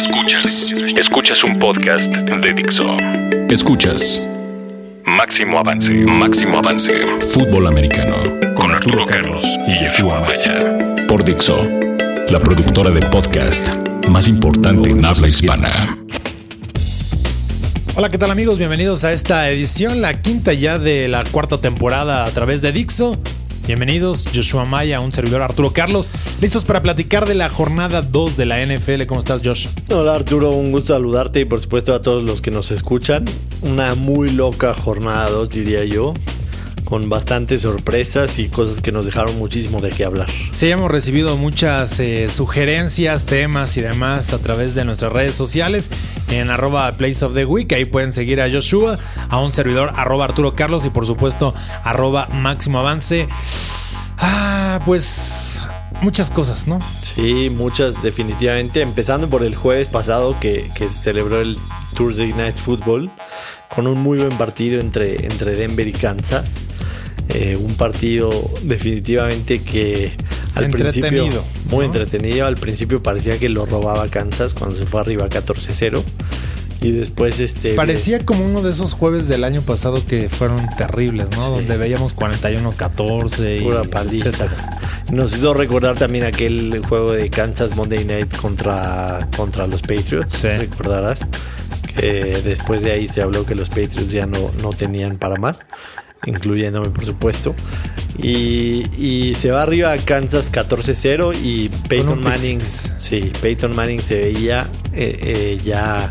Escuchas. Escuchas un podcast de Dixo. Escuchas. Máximo avance. Máximo avance. Fútbol americano. Con Arturo Carlos y Yeshua Maya. Por Dixo. La productora de podcast más importante en habla hispana. Hola, ¿qué tal amigos? Bienvenidos a esta edición, la quinta ya de la cuarta temporada a través de Dixo. Bienvenidos, Joshua Maya, un servidor Arturo Carlos, listos para platicar de la jornada 2 de la NFL. ¿Cómo estás, Josh? Hola Arturo, un gusto saludarte y por supuesto a todos los que nos escuchan. Una muy loca jornada 2, diría yo con bastantes sorpresas y cosas que nos dejaron muchísimo de qué hablar. Sí, hemos recibido muchas eh, sugerencias, temas y demás a través de nuestras redes sociales en arroba Place of the Week. Ahí pueden seguir a Joshua, a un servidor arroba Arturo Carlos y por supuesto arroba Máximo Avance. Ah, pues muchas cosas, ¿no? Sí, muchas definitivamente. Empezando por el jueves pasado que, que celebró el Thursday Night Football con un muy buen partido entre, entre Denver y Kansas. Eh, un partido definitivamente que al principio muy entretenido. Al principio parecía que lo robaba Kansas cuando se fue arriba 14-0. Y después este parecía como uno de esos jueves del año pasado que fueron terribles, ¿no? Donde veíamos 41-14 y pura paliza. Nos hizo recordar también aquel juego de Kansas Monday Night contra contra los Patriots, recordarás después de ahí se habló que los Patriots ya no, no tenían para más incluyéndome por supuesto. Y, se va arriba a Kansas 14-0 y Peyton Manning, sí, Peyton Manning se veía eh, eh, ya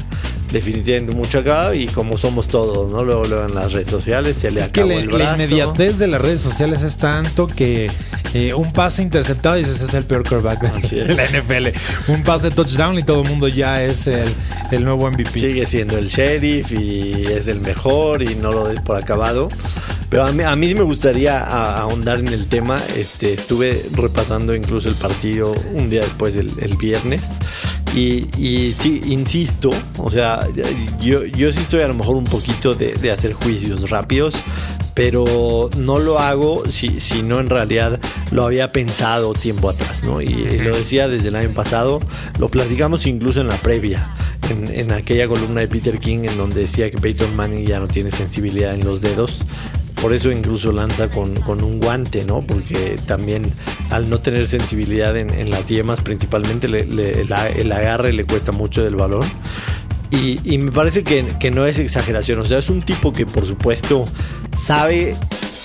definitivamente mucho acabado y como somos todos, ¿no? Luego, luego en las redes sociales se le acabó el brazo. La inmediatez de las redes sociales es tanto que eh, un pase interceptado y dices es el peor quarterback de la NFL. Un pase touchdown y todo el mundo ya es el, el, nuevo MVP. Sigue siendo el sheriff y es el mejor y no lo des por acabado. Pero a mí, a mí me gustaría ahondar en el tema. Este, estuve repasando incluso el partido un día después, el, viernes. Y, y, sí, insisto, o sea, yo, yo sí estoy a lo mejor un poquito de, de hacer juicios rápidos pero no lo hago si, si, no en realidad lo había pensado tiempo atrás, ¿no? Y, lo decía desde el año pasado, lo platicamos incluso en la previa, en, en, aquella columna de Peter King en donde decía que Peyton Manning ya no tiene sensibilidad en los dedos por eso incluso lanza con, un guante, ¿no? Porque también al no tener sensibilidad en, las yemas principalmente el agarre le cuesta mucho del balón. Y, me parece que, que, no es exageración, o sea, es un tipo que por supuesto sabe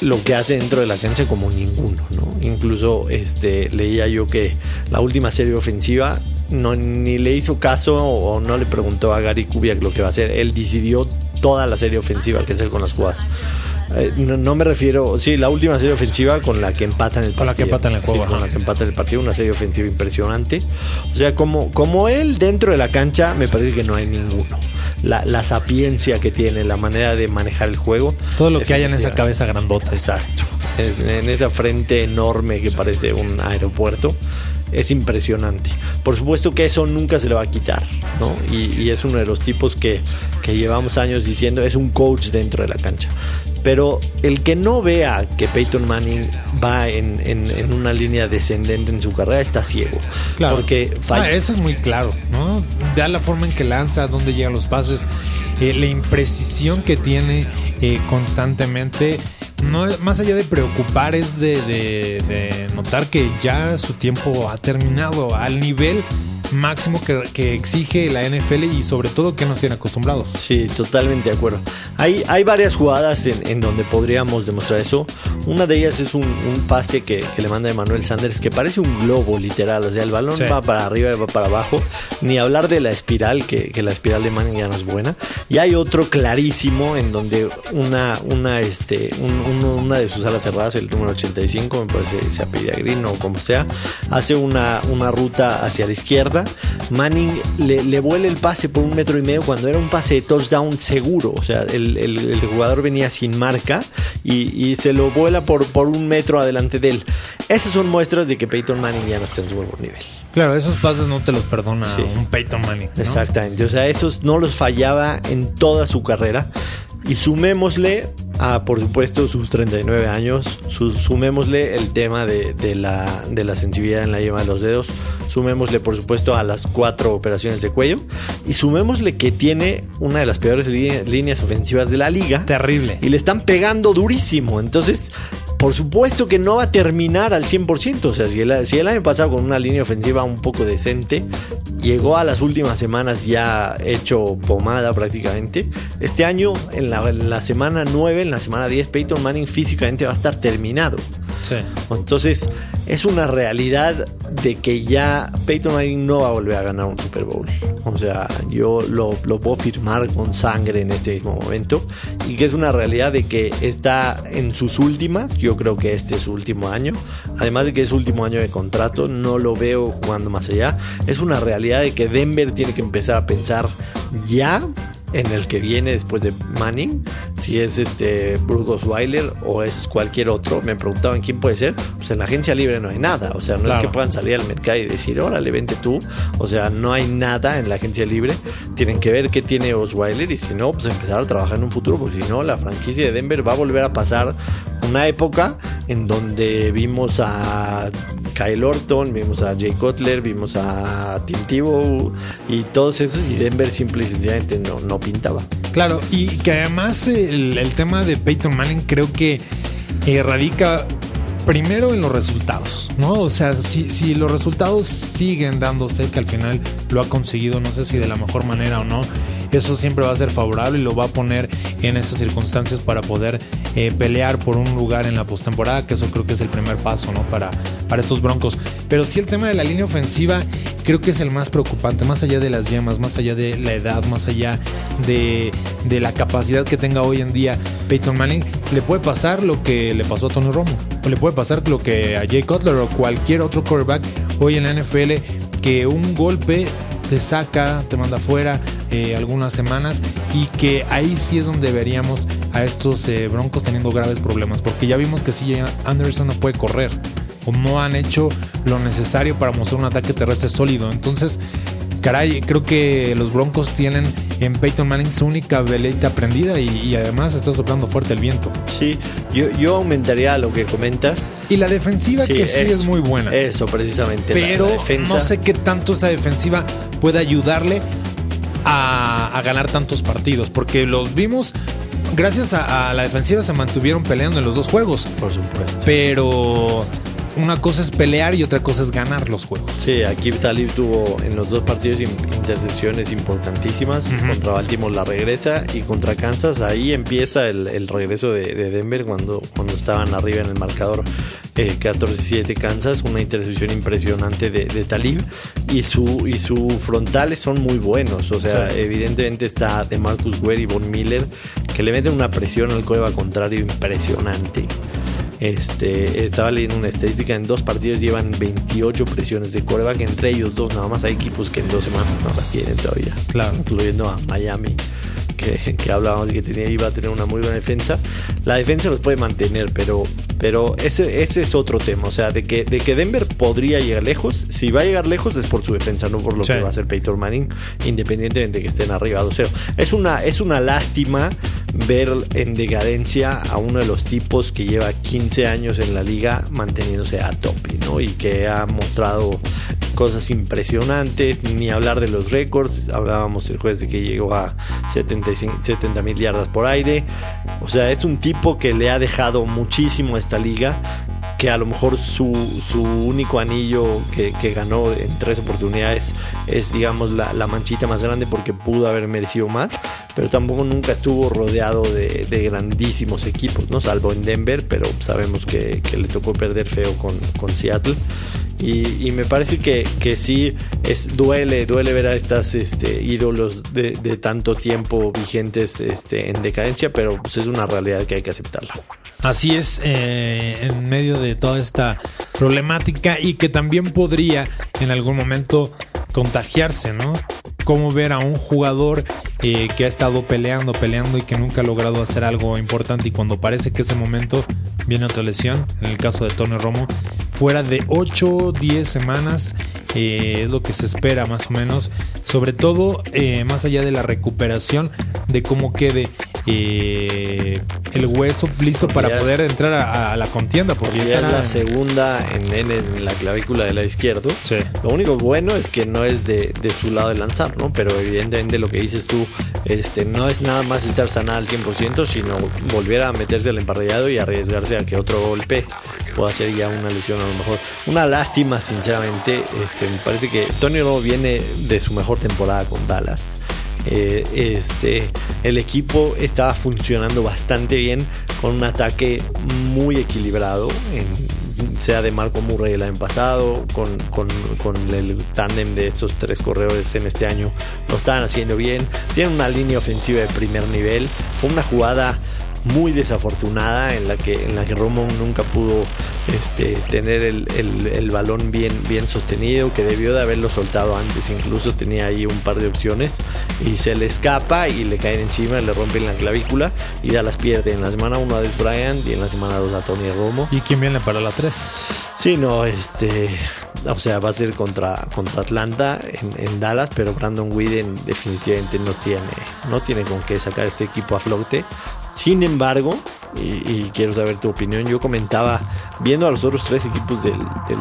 lo que hace dentro de la cancha como ninguno, ¿no? Incluso este, leía yo que la última serie ofensiva no, ni le hizo caso o no le preguntó a Gary Kubiak lo que va a hacer, él decidió toda la serie ofensiva que hacer con las jugadas. Eh, no, me refiero, sí, la última serie ofensiva con la que empatan el partido. Con la que empatan el juego. con la que empatan el partido, una serie ofensiva impresionante. O sea, como, como él dentro de la cancha, me parece que no hay ninguno. La, la sapiencia que tiene, la manera de manejar el juego. Todo lo que haya en esa cabeza grandota. Exacto. En, en esa frente enorme que parece un aeropuerto es impresionante. Por supuesto que eso nunca se le va a quitar, ¿no? Y, es uno de los tipos que, que, llevamos años diciendo es un coach dentro de la cancha. Pero el que no vea que Peyton Manning va en, en, una línea descendente en su carrera está ciego. Claro. Porque ah, eso es muy claro, ¿no? Da la forma en que lanza, dónde llegan los pases, eh, la imprecisión que tiene eh, constantemente no más allá de preocupar es de, notar que ya su tiempo ha terminado al nivel máximo que, exige la NFL y sobre todo que nos tiene acostumbrados. Sí, totalmente de acuerdo. Hay, hay varias jugadas en, donde podríamos demostrar eso. Una de ellas es un, pase que, le manda Emanuel Sanders que parece un globo literal. O sea, el balón va para arriba y va para abajo. Ni hablar de la espiral, que, la espiral de Manning ya no es buena. Y hay otro clarísimo en donde una, una, este, una de sus alas cerradas, el número 85, me parece se apellida Green o como sea, hace una, una ruta hacia la izquierda Manning le, vuela el pase por un metro y medio cuando era un pase de touchdown seguro. O sea, el, jugador venía sin marca y, se lo vuela por, por un metro adelante de él. Esas son muestras de que Peyton Manning ya no está en su mejor nivel. Claro, esos pases no te los perdona un Peyton Manning. Exactamente. O sea, esos no los fallaba en toda su carrera. Y sumémosle a, por supuesto, sus 39 años. sumémosle el tema de, la, de la sensibilidad en la yema de los dedos. Sumémosle, por supuesto, a las cuatro operaciones de cuello. Y sumémosle que tiene una de las peores líneas ofensivas de la liga. Terrible. Y le están pegando durísimo. Entonces, por supuesto que no va a terminar al 100%. O sea, si el, si el año pasado con una línea ofensiva un poco decente, llegó a las últimas semanas ya hecho pomada prácticamente. Este año, en la, en la semana 9, en la semana 10, Peyton Manning físicamente va a estar terminado. Entonces, es una realidad de que ya Peyton Manning no va a volver a ganar un Super Bowl. O sea, yo lo, lo puedo firmar con sangre en este mismo momento. Y que es una realidad de que está en sus últimas. Yo creo que este es su último año. Además de que es su último año de contrato, no lo veo jugando más allá. Es una realidad de que Denver tiene que empezar a pensar ya en el que viene después de Manning, si es este Bruce Weiler o es cualquier otro. Me preguntaban quién puede ser. Pues en la agencia libre no hay nada. O sea, no es que puedan salir al mercado y decir, órale, vente tú. O sea, no hay nada en la agencia libre. Tienen que ver qué tiene Osweiler y si no, pues empezar a trabajar en un futuro, porque si no, la franquicia de Denver va a volver a pasar una época en donde vimos a Kyle Orton, vimos a Jay Cutler, vimos a Tim Tebow y todos esos y Denver simple y sencillamente no, no pintaba. Claro, y que además el, tema de Peyton Manning creo que eh, radica primero en los resultados, ¿no? O sea, si, si, los resultados siguen dándose, que al final lo ha conseguido, no sé si de la mejor manera o no, eso siempre va a ser favorable y lo va a poner en esas circunstancias para poder eh, pelear por un lugar en la postemporada, que eso creo que es el primer paso, ¿no? Para, para estos Broncos. Pero sí el tema de la línea ofensiva creo que es el más preocupante, más allá de las yemas, más allá de la edad, más allá de, de la capacidad que tenga hoy en día Peyton Manning, le puede pasar lo que le pasó a Tony Romo, o le puede pasar lo que a Jay Cutler o cualquier otro quarterback hoy en la NFL, que un golpe te saca, te manda fuera eh, algunas semanas y que ahí sí es donde veríamos a estos eh, Broncos teniendo graves problemas, porque ya vimos que si Anderson no puede correr o no han hecho lo necesario para mostrar un ataque terrestre sólido. Entonces, caray, creo que los Broncos tienen en Peyton Manning su única veleita prendida y, además está soplando fuerte el viento. Sí, yo, yo aumentaría lo que comentas. Y la defensiva que sí es muy buena. Eso, precisamente. Pero no sé qué tanto esa defensiva puede ayudarle a, ganar tantos partidos, porque los vimos gracias a, a, la defensiva se mantuvieron peleando en los dos juegos. Por supuesto. Pero una cosa es pelear y otra cosa es ganar los juegos. Sí, aquí Talib tuvo en los dos partidos intercepciones importantísimas. Contra Baltimore la regresa y contra Kansas ahí empieza el, regreso de, Denver cuando, cuando estaban arriba en el marcador. 14-7 eh, Kansas, una intercepción impresionante de, Talib y su, y su frontales son muy buenos. O sea, evidentemente está de Marcus Ware y Von Miller que le meten una presión al cueva contrario impresionante. Este, estaba leyendo una estadística, en dos partidos llevan 28 presiones de coreback, entre ellos dos nada más hay equipos que en dos semanas no las tienen todavía. Claro. Incluyendo a Miami, que, que hablábamos que tenía, iba a tener una muy buena defensa. La defensa los puede mantener, pero, pero ese, ese es otro tema. O sea, de que, de que Denver podría llegar lejos, si va a llegar lejos es por su defensa, no por lo que va a hacer Peyton Manning, independientemente de que estén arriba 2-0. Es una, es una lástima ver en decadencia a uno de los tipos que lleva 15 años en la liga manteniéndose a tope, ¿no? Y que ha mostrado cosas impresionantes, ni hablar de los récords, hablábamos el jueves de que llegó a 70 mil yardas por aire, o sea, es un tipo que le ha dejado muchísimo a esta liga, que a lo mejor su, único anillo que, ganó en tres oportunidades es, digamos, la, manchita más grande porque pudo haber merecido más, pero tampoco nunca estuvo rodeado de, grandísimos equipos, ¿no? Salvo en Denver, pero sabemos que, le tocó perder feo con, con Seattle. Y, me parece que, que, sí es, duele, duele ver a estas este, ídolos de, tanto tiempo vigentes este, en decadencia, pero pues es una realidad que hay que aceptarla. Así es, eh, en medio de toda esta problemática y que también podría en algún momento contagiarse, ¿no? Cómo ver a un jugador eh, que ha estado peleando, peleando y que nunca ha logrado hacer algo importante y cuando parece que ese momento viene otra lesión, en el caso de Tony Romo, fuera de 8 10 semanas eh, es lo que se espera más o menos, sobre todo más allá de la recuperación, de cómo quede eh, el hueso listo para poder entrar a, la contienda. Porque ya, es la segunda en, en, la clavícula de la izquierdo. Lo único bueno es que no es de, su lado de lanzar, ¿no? Pero evidentemente lo que dices tú este, no es nada más estar sanada al 100%, sino volver a meterse al emparrillado y arriesgarse a que otro golpe pueda ser ya una lesión a lo mejor. Una lástima, sinceramente. Este, me parece que Tony Romo viene de su mejor temporada con Dallas. Eh, este, el equipo estaba funcionando bastante bien con un ataque muy equilibrado, sea de Marco Murray el año pasado, con, con, con el tándem de estos tres corredores en este año, lo estaban haciendo bien. Tienen una línea ofensiva de primer nivel. Fue una jugada muy desafortunada en la que, en la que Romo nunca pudo este, tener el, el, balón bien, bien sostenido, que debió de haberlo soltado antes, incluso tenía ahí un par de opciones y se le escapa y le caen encima, le rompen la clavícula y da las pierde en la semana 1 a Des Bryant y en la semana 2 a Tony Romo. ¿Y quién viene para la 3? Sí, no, este, o sea, va a ser contra, contra Atlanta en, en, Dallas, pero Brandon Whedon definitivamente no tiene, no tiene con qué sacar este equipo a flote. Sin embargo, y, quiero saber tu opinión. Yo comentaba, viendo a los otros tres equipos del,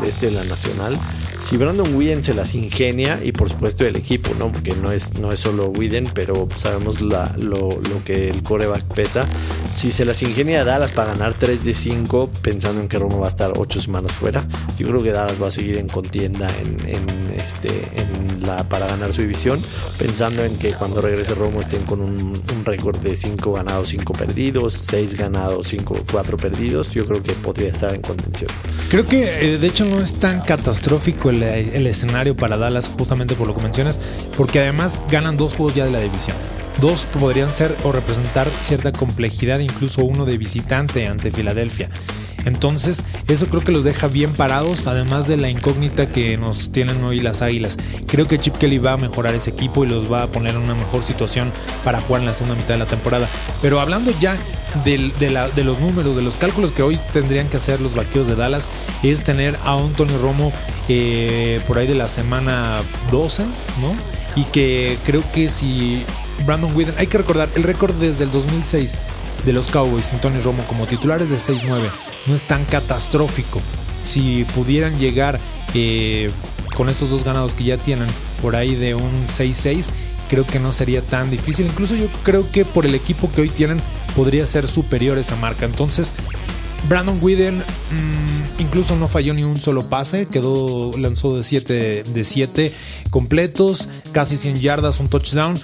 este de la Nacional, si Brandon Whedon se las ingenia, y por supuesto el equipo, ¿no? Porque no es, no es solo Whedon, pero sabemos la, lo, que el coreback pesa. Si se las ingenia Dallas para ganar 3 de 5, pensando en que Romo va a estar 8 semanas fuera, yo creo que Dallas va a seguir en contienda en, este, en la, para ganar su división, pensando en que cuando regrese Romo estén con un, un récord de 5 ganados, 5 perdidos, 6 ganados 5 o 4 perdidos, yo creo que podría estar en contención. Creo que eh, de hecho no es tan catastrófico el, escenario para Dallas, justamente por lo que mencionas, porque además ganan dos juegos ya de la división. Dos que podrían ser o representar cierta complejidad, incluso uno de visitante ante Filadelfia. Entonces, eso creo que los deja bien parados, además de la incógnita que nos tienen hoy las Águilas. Creo que Chip Kelly va a mejorar ese equipo y los va a poner en una mejor situación para jugar en la segunda mitad de la temporada. Pero hablando ya de, los números, de los cálculos que hoy tendrían que hacer los vaqueros de Dallas, es tener a Antonio Romo eh, por ahí de la semana 12, ¿no? Y que creo que si Brandon Whedon, hay que recordar, el récord desde el 2006 de los Cowboys, Antonio Romo como titulares de 6-9, no es tan catastrófico. Si pudieran llegar eh, con estos dos ganados que ya tienen por ahí de un 6-6, creo que no sería tan difícil. Incluso yo creo que por el equipo que hoy tienen podría ser superior esa marca. Entonces, Brandon Whedon mm, incluso no falló ni un solo pase, quedó lanzó de 7 de 7 completos, casi 100 yardas, un touchdown.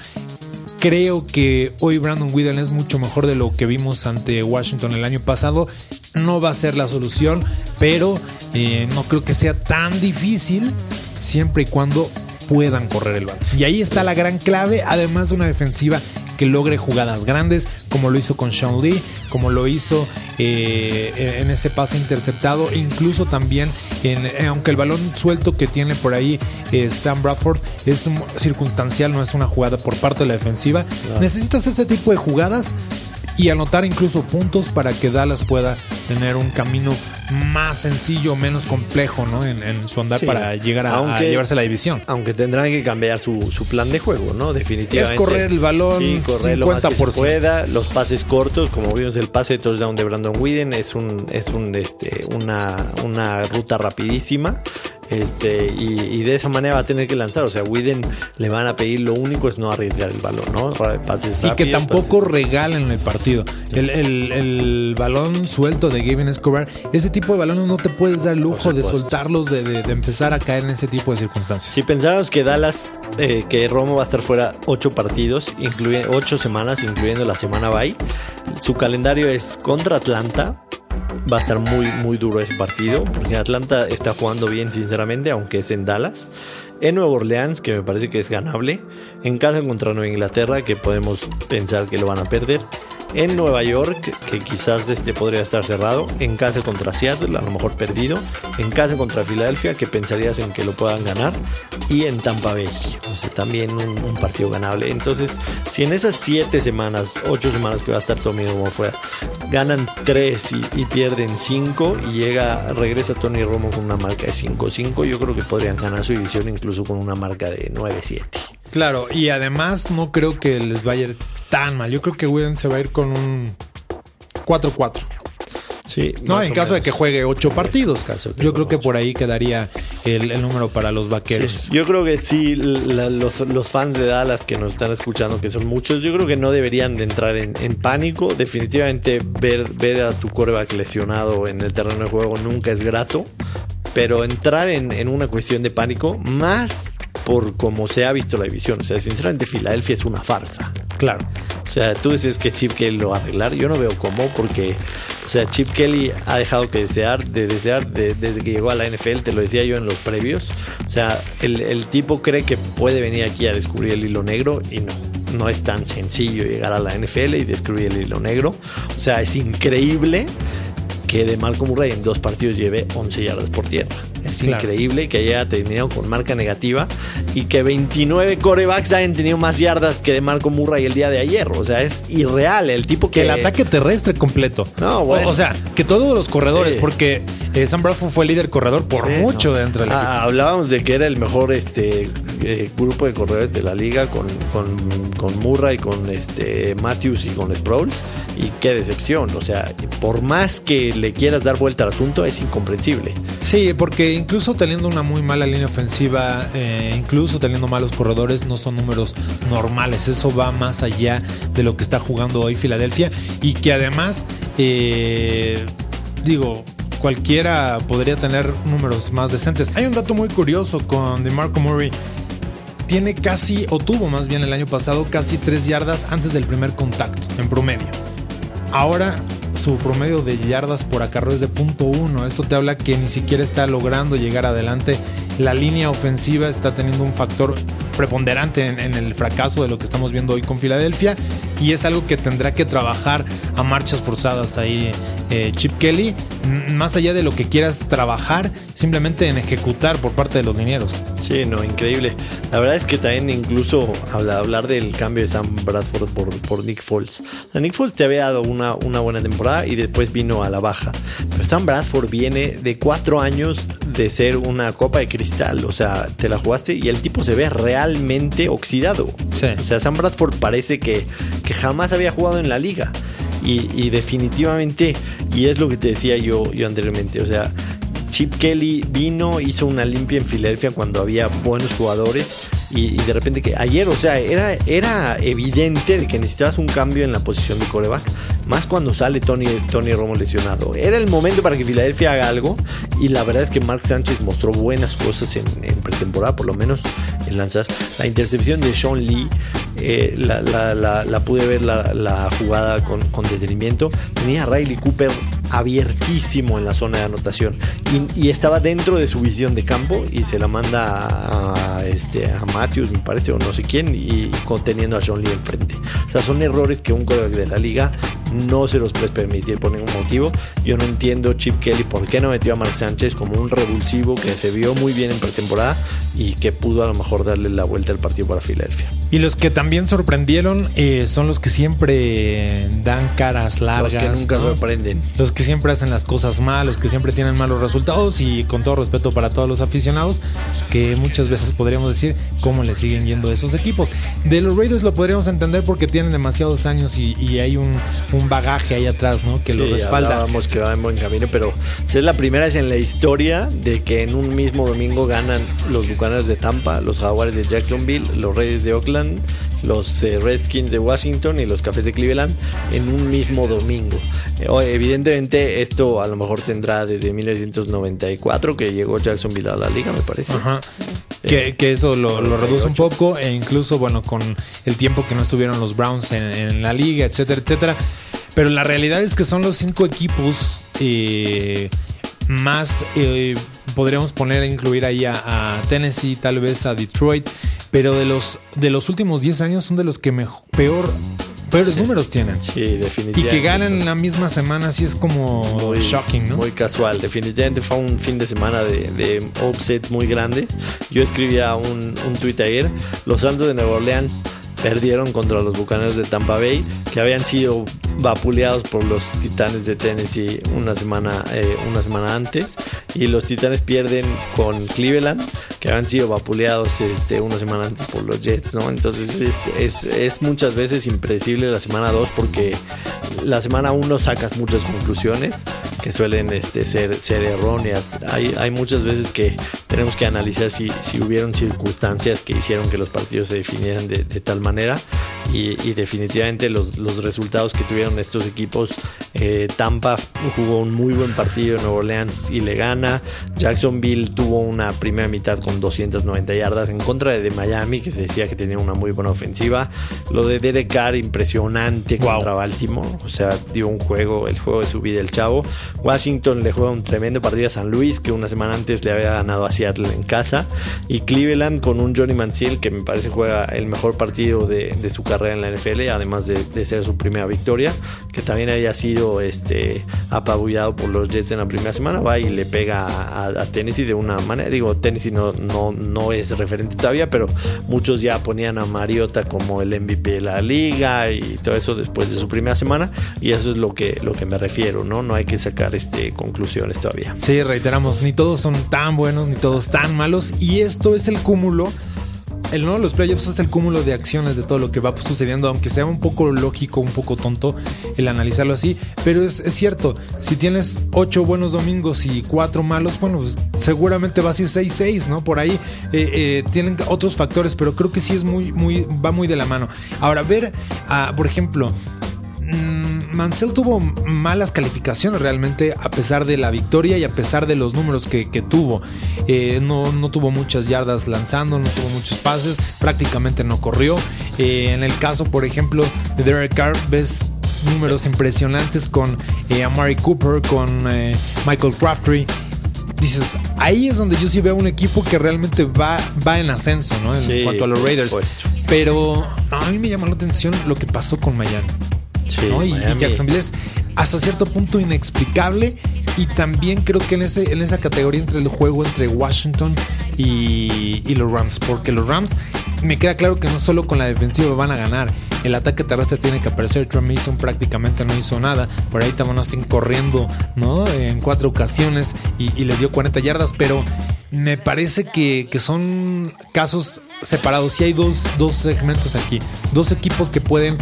Creo que hoy Brandon Whedon es mucho mejor de lo que vimos ante Washington el año pasado. No va a ser la solución, pero eh, no creo que sea tan difícil siempre y cuando puedan correr el balón. Y ahí está la gran clave, además de una defensiva que logre jugadas grandes, como lo hizo con Sean Lee, como lo hizo eh, en ese pase interceptado, incluso también, en, eh, aunque el balón suelto que tiene por ahí eh, Sam Bradford es circunstancial, no es una jugada por parte de la defensiva. Necesitas ese tipo de jugadas y anotar incluso puntos para que Dallas pueda tener un camino más sencillo, menos complejo ¿no? en, su andar para llegar a, llevarse la división. Aunque tendrán que cambiar su, plan de juego, ¿no? Definitivamente. Es correr el balón sí, correr 50%. Lo pueda, los pases cortos, como vimos el pase de touchdown de Brandon Whedon, es un, es un este, una, una ruta rapidísima. Este, y, de esa manera va a tener que lanzar. O sea, Widen le van a pedir lo único es no arriesgar el balón, ¿no? Pases y que tampoco regalen el partido. El, balón suelto de Gavin Escobar, ese tipo de balones no te puedes dar el lujo de soltarlos, de, empezar a caer en ese tipo de circunstancias. Si pensáramos que Dallas, eh, que Romo va a estar fuera ocho partidos, incluyendo ocho semanas, incluyendo la semana bye, su calendario es contra Atlanta, va a estar muy, muy duro ese partido, porque Atlanta está jugando bien, sinceramente, aunque es en Dallas. En Nueva Orleans, que me parece que es ganable. En casa contra Nueva Inglaterra, que podemos pensar que lo van a perder en Nueva York, que quizás este podría estar cerrado, en casa contra Seattle, a lo mejor perdido, en casa contra Filadelfia, que pensarías en que lo puedan ganar, y en Tampa Bay, también un, partido ganable. Entonces, si en esas 7 semanas, 8 semanas que va a estar Tony Romo fuera, ganan 3 y, pierden 5 y llega, regresa Tony Romo con una marca de 5-5, yo creo que podrían ganar su división incluso con una marca de 9-7. Claro, y además no creo que les vaya tan mal. Yo creo que Williams se va a ir con un 4-4. Sí, no, en caso de que juegue ocho partidos. Caso yo creo que por ahí quedaría el, número para los vaqueros. yo creo que sí, los, fans de Dallas que nos están escuchando, que son muchos, yo creo que no deberían de entrar en, pánico. Definitivamente ver, ver a tu coreback lesionado en el terreno de juego nunca es grato. Pero entrar en, en una cuestión de pánico, más por cómo se ha visto la división. O sea, sinceramente, Filadelfia es una farsa. Claro. O sea, tú dices que Chip Kelly lo va a arreglar. Yo no veo cómo, porque, o sea, Chip Kelly ha dejado que desear, de desear desde que llegó a la NFL, te lo decía yo en los previos. O sea, el, el tipo cree que puede venir aquí a descubrir el hilo negro y no. No es tan sencillo llegar a la NFL y descubrir el hilo negro. O sea, es increíble que de Marco Murray en dos partidos lleve 11 yardas por tierra. Es increíble que haya terminado con marca negativa y que 29 corebacks hayan tenido más yardas que de Marco Murray el día de ayer. O sea, es irreal. El tipo que. el ataque terrestre completo. No, bueno. O, sea, que todos los corredores, porque eh, Sam Bradford fue el líder corredor por mucho dentro del ah, Hablábamos de que era el mejor este eh, grupo de corredores de la liga con, con, Murray, con este Matthews y con Sproles. Y qué decepción. O sea, por más que le quieras dar vuelta al asunto, es incomprensible. Sí, porque incluso teniendo una muy mala línea ofensiva, eh, incluso teniendo malos corredores, no son números normales. Eso va más allá de lo que está jugando hoy Filadelfia y que además, eh, digo, cualquiera podría tener números más decentes. Hay un dato muy curioso con DeMarco Murray. Tiene casi, o tuvo más bien el año pasado, casi 3 yardas antes del primer contacto, en promedio. Ahora su promedio de yardas por acarreo es de punto uno. Esto te habla que ni siquiera está logrando llegar adelante. La línea ofensiva está teniendo un factor preponderante en, el fracaso de lo que estamos viendo hoy con Filadelfia y es algo que tendrá que trabajar a marchas forzadas ahí eh, Chip Kelly, más allá de lo que quieras trabajar, simplemente en ejecutar por parte de los dineros. Sí, no, increíble. La verdad es que también incluso habla, hablar del cambio de Sam Bradford por, por Nick Foles. Nick Foles te había dado una, una buena temporada y después vino a la baja. Pero Sam Bradford viene de cuatro años de ser una copa de cristal. O sea, te la jugaste y el tipo se ve oxidado. O sea, Sam Bradford parece que, que jamás había jugado en la liga. Y, definitivamente, y es lo que te decía yo, yo anteriormente, o sea, Chip Kelly vino, hizo una limpia en Filadelfia cuando había buenos jugadores y, de repente que ayer, o sea, era, era evidente de que necesitabas un cambio en la posición de coreback, más cuando sale Tony, Tony Romo lesionado. Era el momento para que Filadelfia haga algo y la verdad es que Mark Sánchez mostró buenas cosas en, pretemporada, por lo menos en lanzas. La intercepción de Sean Lee, eh, la, pude ver la, jugada con, detenimiento. Tenía a Riley Cooper abiertísimo en la zona de anotación y, estaba dentro de su visión de campo y se la manda a, este, a Matthews, me parece, o no sé quién, y conteniendo a John Lee enfrente. O sea, son errores que un coreback de la liga no se los puedes permitir por ningún motivo. Yo no entiendo Chip Kelly por qué no metió a Mark Sánchez como un revulsivo que se vio muy bien en pretemporada y que pudo a lo mejor darle la vuelta al partido para Filadelfia. Y los que también sorprendieron eh, son los que siempre dan caras largas. Los que nunca sorprenden. Los que siempre hacen las cosas mal, los que siempre tienen malos resultados y con todo respeto para todos los aficionados, que muchas veces podríamos decir cómo le siguen yendo a esos equipos. De los Raiders lo podríamos entender porque tienen demasiados años y, hay un, bagaje ahí atrás, ¿no? Que lo respalda. Que va en buen camino, pero es la primera vez en la historia de que en un mismo domingo ganan los Bucaneros de Tampa, los Jaguares de Jacksonville, los Reyes de Oakland los eh, Redskins de Washington y los Cafés de Cleveland en un mismo domingo. Eh, evidentemente esto a lo mejor tendrá desde 1994 que llegó Jacksonville a la liga, me parece. Que, eh, eso lo, reduce un poco e incluso, bueno, con el tiempo que no estuvieron los Browns en, la liga, etcétera, etcétera. Pero la realidad es que son los cinco equipos más, podríamos poner, incluir ahí a Tennessee, tal vez a Detroit pero de los, de los últimos 10 años son de los que peor peores números tienen. Sí, definitivamente. Y que ganen en la misma semana sí es como muy, shocking, ¿no? Muy casual. Definitivamente fue un fin de semana de, de offset muy grande. Yo escribía un, un tweet ayer. Los Santos de Nueva Orleans perdieron contra los Bucaneros de Tampa Bay, que habían sido vapuleados por los Titanes de Tennessee una semana, eh, una semana antes y los Titanes pierden con Cleveland que han sido vapuleados este, una semana antes por los Jets, ¿no? Entonces es, es muchas veces impredecible la semana 2 porque la semana 1 sacas muchas conclusiones que suelen este, ser, ser erróneas. Hay, hay muchas veces que tenemos que analizar si, si hubieron circunstancias que hicieron que los partidos se definieran de, tal manera y, definitivamente los, los, resultados que tuvieron estos equipos. Eh, Tampa jugó un muy buen partido en Nueva Orleans y le gana. Jacksonville tuvo una primera mitad con 290 yardas en contra de, Miami, que se decía que tenía una muy buena ofensiva. Lo de Derek Carr, impresionante contra Baltimore. O sea, dio un juego, el juego de su vida el chavo. Washington le juega un tremendo partido a San Luis, que una semana antes le había ganado a Seattle en casa. Y Cleveland con un Johnny Manziel, que me parece juega el mejor partido de, su carrera en la NFL, además de, ser su primera victoria, que también haya sido este, apabullado por los Jets en la primera semana. Va y le pega a, Tennessee de una manera. Digo, Tennessee no, no, no es referente todavía, pero muchos ya ponían a Mariota como el MVP de la liga y todo eso después de su primera semana. Y eso es lo que, lo que me refiero, ¿no? No hay que sacar este, conclusiones todavía. Sí, reiteramos, ni todos son tan buenos, ni todos tan malos. Y esto es el cúmulo el no los playoffs es el cúmulo de acciones de todo lo que va sucediendo, aunque sea un poco lógico, un poco tonto el analizarlo así, pero es, cierto, si tienes ocho buenos domingos y cuatro malos, bueno, pues seguramente vas a ir 6-6, ¿no? Por ahí eh, eh, tienen otros factores, pero creo que sí es muy, muy, va muy de la mano. Ahora, ver, por ejemplo, Mansell tuvo malas calificaciones realmente a pesar de la victoria y a pesar de los números que, tuvo. Eh, no, no, tuvo muchas yardas lanzando, no tuvo muchos pases, prácticamente no corrió. Eh, en el caso, por ejemplo, de Derek Carr, ves números impresionantes con eh, Amari Cooper, con Michael Craftree dices, ahí es donde yo sí veo un equipo que realmente va, va en ascenso, ¿no? En cuanto a los Raiders. Pero a mí me llamó la atención lo que pasó con Miami. Y, Jacksonville es hasta cierto punto inexplicable. Y también creo que en, ese, en esa categoría entre el juego entre Washington y, los Rams. Porque los Rams me queda claro que no solo con la defensiva van a ganar. El ataque terrestre tiene que aparecer. Trump Mason prácticamente no hizo nada. Por ahí también están corriendo, ¿no? En cuatro ocasiones y, les dio 40 yardas. Pero me parece que, que son casos separados. Y hay dos, dos segmentos aquí. Dos equipos que pueden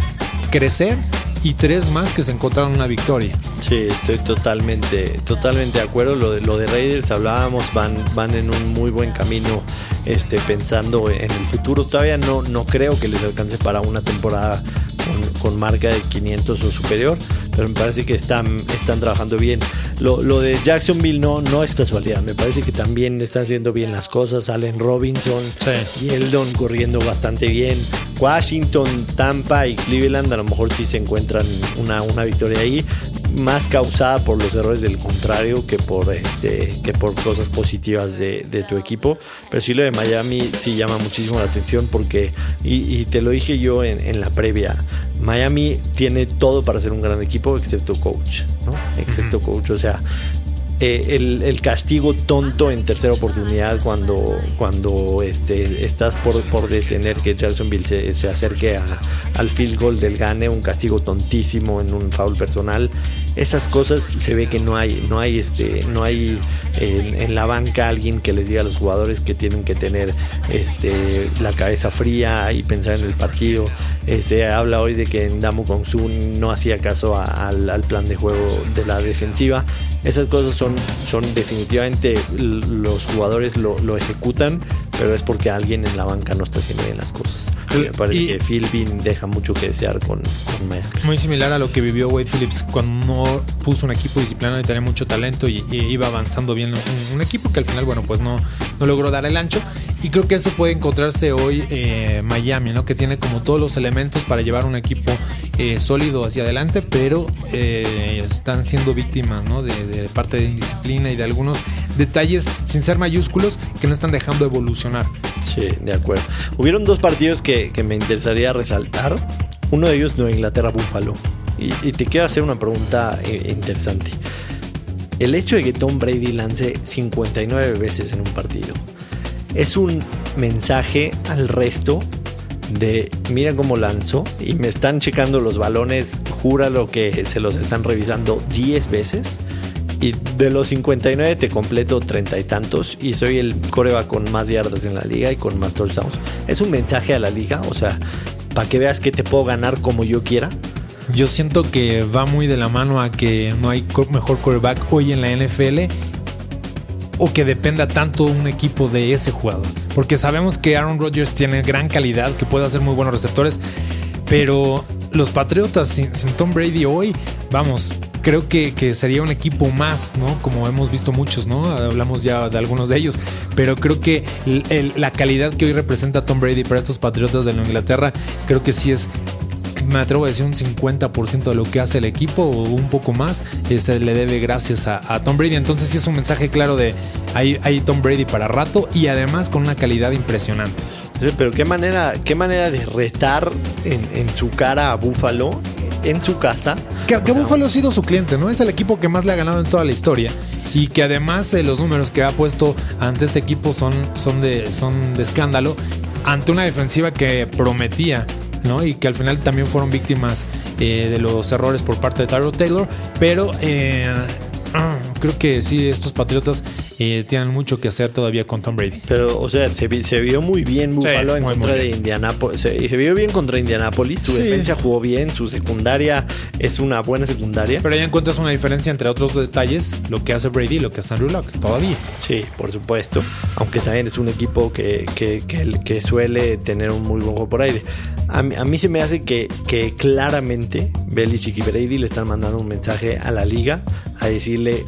crecer y tres más que se encontraron una victoria. Sí, estoy totalmente, totalmente de acuerdo. Lo de, lo de Raiders hablábamos, van, van en un muy buen camino este, pensando en el futuro. Todavía no, no creo que les alcance para una temporada con, marca de 500 o superior, pero me parece que están, están trabajando bien. Lo, de Jacksonville no, no es casualidad, me parece que también están haciendo bien las cosas. Allen Robinson y Eldon corriendo bastante bien. Washington, Tampa y Cleveland a lo mejor sí se encuentran una, una victoria ahí, más causada por los errores del contrario que por, este, que por cosas positivas de, tu equipo. Pero sí lo de Miami sí llama muchísimo la atención porque, y, te lo dije yo en, en la previa, Miami tiene todo para ser un gran equipo excepto coach, ¿no? Excepto coach, o sea, Yeah. Eh, el, castigo tonto en tercera oportunidad cuando, cuando este, estás por, por detener que Jacksonville se, se acerque al field goal del gane, un castigo tontísimo en un foul personal. Esas cosas se ve que no hay, no hay, este, no hay en, la banca alguien que les diga a los jugadores que tienen que tener este, la cabeza fría y pensar en el partido. Eh, se habla hoy de que Ndamu Kongsu no hacía caso al plan de juego de la defensiva. Esas cosas son son, definitivamente los jugadores lo, ejecutan, pero es porque alguien en la banca no está haciendo bien las cosas. Me parece que Phil Bean deja mucho que desear con, con Muy similar a lo que vivió Wade Phillips cuando no puso un equipo disciplinado y tenía mucho talento y, iba avanzando bien un, equipo que al final, bueno, pues no, no logró dar el ancho. Y creo que eso puede encontrarse hoy eh, Miami, ¿no? Que tiene como todos los elementos para llevar un equipo eh, sólido hacia adelante, pero eh, están siendo víctimas, ¿no? De, parte de indisciplina y de algunos detalles sin ser mayúsculos que no están dejando evolucionar. Sí, de acuerdo. Hubieron dos partidos que, me interesaría resaltar. Uno de ellos, Nueva Inglaterra Búfalo. Y, y te quiero hacer una pregunta interesante. El hecho de que Tom Brady lance 59 veces en un partido es un mensaje al resto de mira cómo lanzó y me están checando los balones, júralo que se los están revisando 10 veces y de los 59 te completo treinta y tantos y soy el coreba con más yardas en la liga y con más touchdowns. Es un mensaje a la liga, o sea, para que veas que te puedo ganar como yo quiera. Yo siento que va muy de la mano a que no hay mejor quarterback hoy en la NFL o que dependa tanto un equipo de ese jugador. Porque sabemos que Aaron Rodgers tiene gran calidad, que puede hacer muy buenos receptores, pero los Patriotas sin, Tom Brady hoy, vamos, creo que, sería un equipo más, ¿no? Como hemos visto muchos, ¿no? Hablamos ya de algunos de ellos, pero creo que la calidad que hoy representa Tom Brady para estos Patriotas de la Inglaterra, creo que sí es me atrevo a decir un 50% de lo que hace el equipo o un poco más, se le debe gracias a, Tom Brady. Entonces sí es un mensaje claro de hay, hay Tom Brady para rato y además con una calidad impresionante. Pero qué manera, qué manera de retar en, su cara a Buffalo en su casa. Que, Buffalo ha sido su cliente, ¿no? Es el equipo que más le ha ganado en toda la historia. Y que además eh, los números que ha puesto ante este equipo son, son, de, son de escándalo. Ante una defensiva que prometía ¿no? Y que al final también fueron víctimas eh, de los errores por parte de Tyrell Taylor. Pero eh, ah, creo que sí, estos Patriotas eh, tienen mucho que hacer todavía con Tom Brady. Pero, o sea, se, vio muy bien Buffalo en contra de Indianapolis. Se, vio bien contra Indianapolis. Su defensa jugó bien, su secundaria es una buena secundaria. Pero ahí encuentras una diferencia entre otros detalles, lo que hace Brady y lo que hace Andrew Locke, todavía. Sí, por supuesto. Aunque también es un equipo que, que, que, suele tener un muy buen juego por aire. A mí, a mí se me hace que, que claramente Belichick y Brady le están mandando un mensaje a la liga a decirle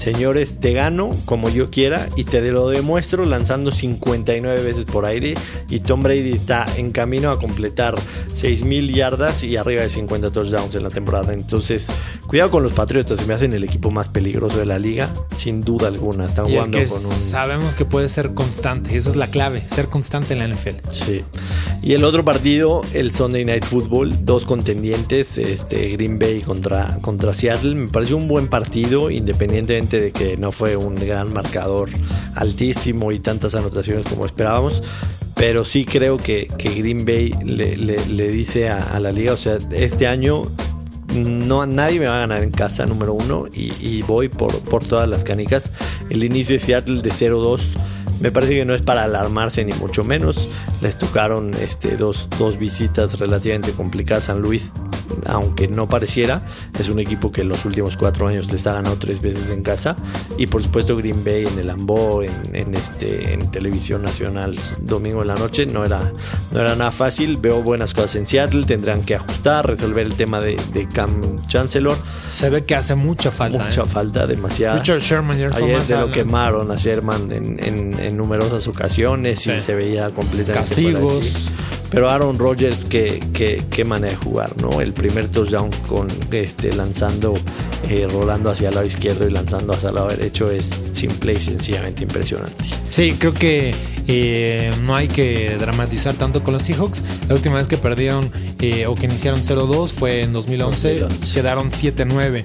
Señores, te gano como yo quiera y te lo demuestro lanzando 59 veces por aire. Y Tom Brady está en camino a completar 6.000 yardas y arriba de 50 touchdowns en la temporada. Entonces, cuidado con los Patriotas, se me hacen el equipo más peligroso de la liga, sin duda alguna. Están jugando con un. Sabemos que puede ser constante, eso es la clave, ser constante en la NFL. Sí. Y el otro partido, el Sunday Night Football, dos contendientes, este, Green Bay contra, contra Seattle. Me pareció un buen partido, independientemente de que no fue un gran marcador altísimo y tantas anotaciones como esperábamos. Pero sí creo que, Green Bay le, dice a, la liga, o sea, este año no nadie me va a ganar en casa, número uno, y, voy por, por todas las canicas. El inicio de Seattle de 0-2 me parece que no es para alarmarse ni mucho menos. Les tocaron este, dos, dos visitas relativamente complicadas. San Luis, aunque no pareciera, es un equipo que en los últimos cuatro años les ha ganado tres veces en casa. Y por supuesto Green Bay en el Ambo, en, este, en televisión nacional domingo en la noche, no era, no era nada fácil. Veo buenas cosas en Seattle, tendrán que ajustar, resolver el tema de, Cam Chancellor. Se ve que hace mucha falta. Mucha ¿eh? falta, demasiada. Richard Sherman ayer se lo quemaron a Sherman en en numerosas ocasiones y se veía completamente castigos. Pero Aaron Rodgers, qué, qué, qué manera de jugar, ¿no? El primer touchdown con este lanzando, eh, rolando hacia el lado izquierdo y lanzando hacia el lado derecho es simple y sencillamente impresionante. Sí, creo que eh, no hay que dramatizar tanto con los Seahawks. La última vez que perdieron eh, o que iniciaron 0-2 fue en 2011, quedaron 7-9.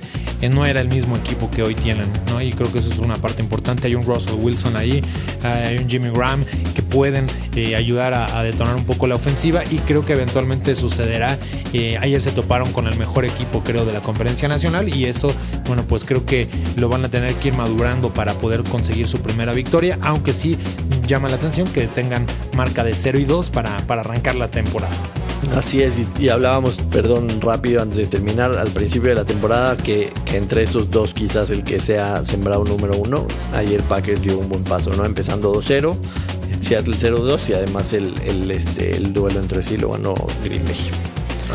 no era el mismo equipo que hoy tienen, ¿no? Y creo que eso es una parte importante. Hay un Russell Wilson ahí, hay un Jimmy Graham que pueden ayudar a detonar un poco la ofensiva y creo que eventualmente sucederá. Eh, ayer se toparon con el mejor equipo creo de la conferencia nacional y eso, bueno, pues creo que lo van a tener que ir madurando para poder conseguir su primera victoria, aunque sí llama la atención que tengan marca de 0 y 2 para, para arrancar la temporada. Así es, y, hablábamos, perdón, rápido antes de terminar, al principio de la temporada, que, que, entre esos dos quizás el que sea sembrado número uno, ayer Packers dio un buen paso, ¿no? Empezando 2-0, Seattle 0-2 y además el, el, este, el duelo entre sí lo ganó Green.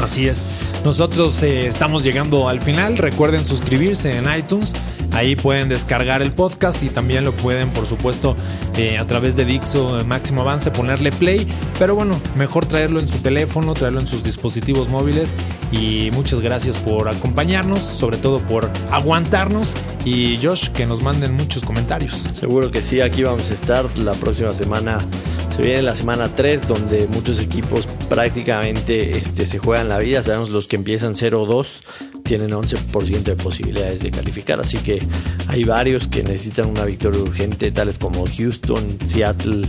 Así es. Nosotros eh, estamos llegando al final. Recuerden suscribirse en iTunes. Ahí pueden descargar el podcast y también lo pueden, por supuesto, eh, a través de Dixo eh, Máximo Avance ponerle play. Pero bueno, mejor traerlo en su teléfono, traerlo en sus dispositivos móviles. Y muchas gracias por acompañarnos, sobre todo por aguantarnos. Y Josh, que nos manden muchos comentarios. Seguro que sí, aquí vamos a estar la próxima semana se viene la semana 3 donde muchos equipos prácticamente este, se juegan la vida. Sabemos los que empiezan 0-2 tienen 11% de posibilidades de calificar. Así que hay varios que necesitan una victoria urgente, tales como Houston, Seattle,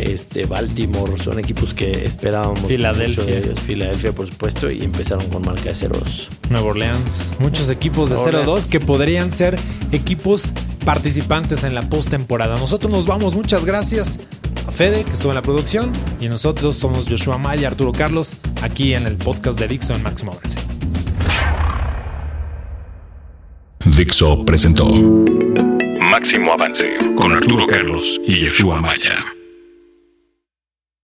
este Baltimore, son equipos que esperábamos Filadelfia. mucho de ellos. Filadelfia, por supuesto, y empezaron con marca de 0-2. Nueva Orleans, muchos equipos de Nueva 0-2 Orleans. que podrían ser equipos participantes en la postemporada. Nosotros nos vamos, muchas gracias a Fede, que estuvo en la producción, y nosotros somos Joshua Maya, Arturo Carlos, aquí en el podcast de Dixon Máximo Avance. Dixo presentó Máximo Avance con Arturo Carlos y Yeshua Maya.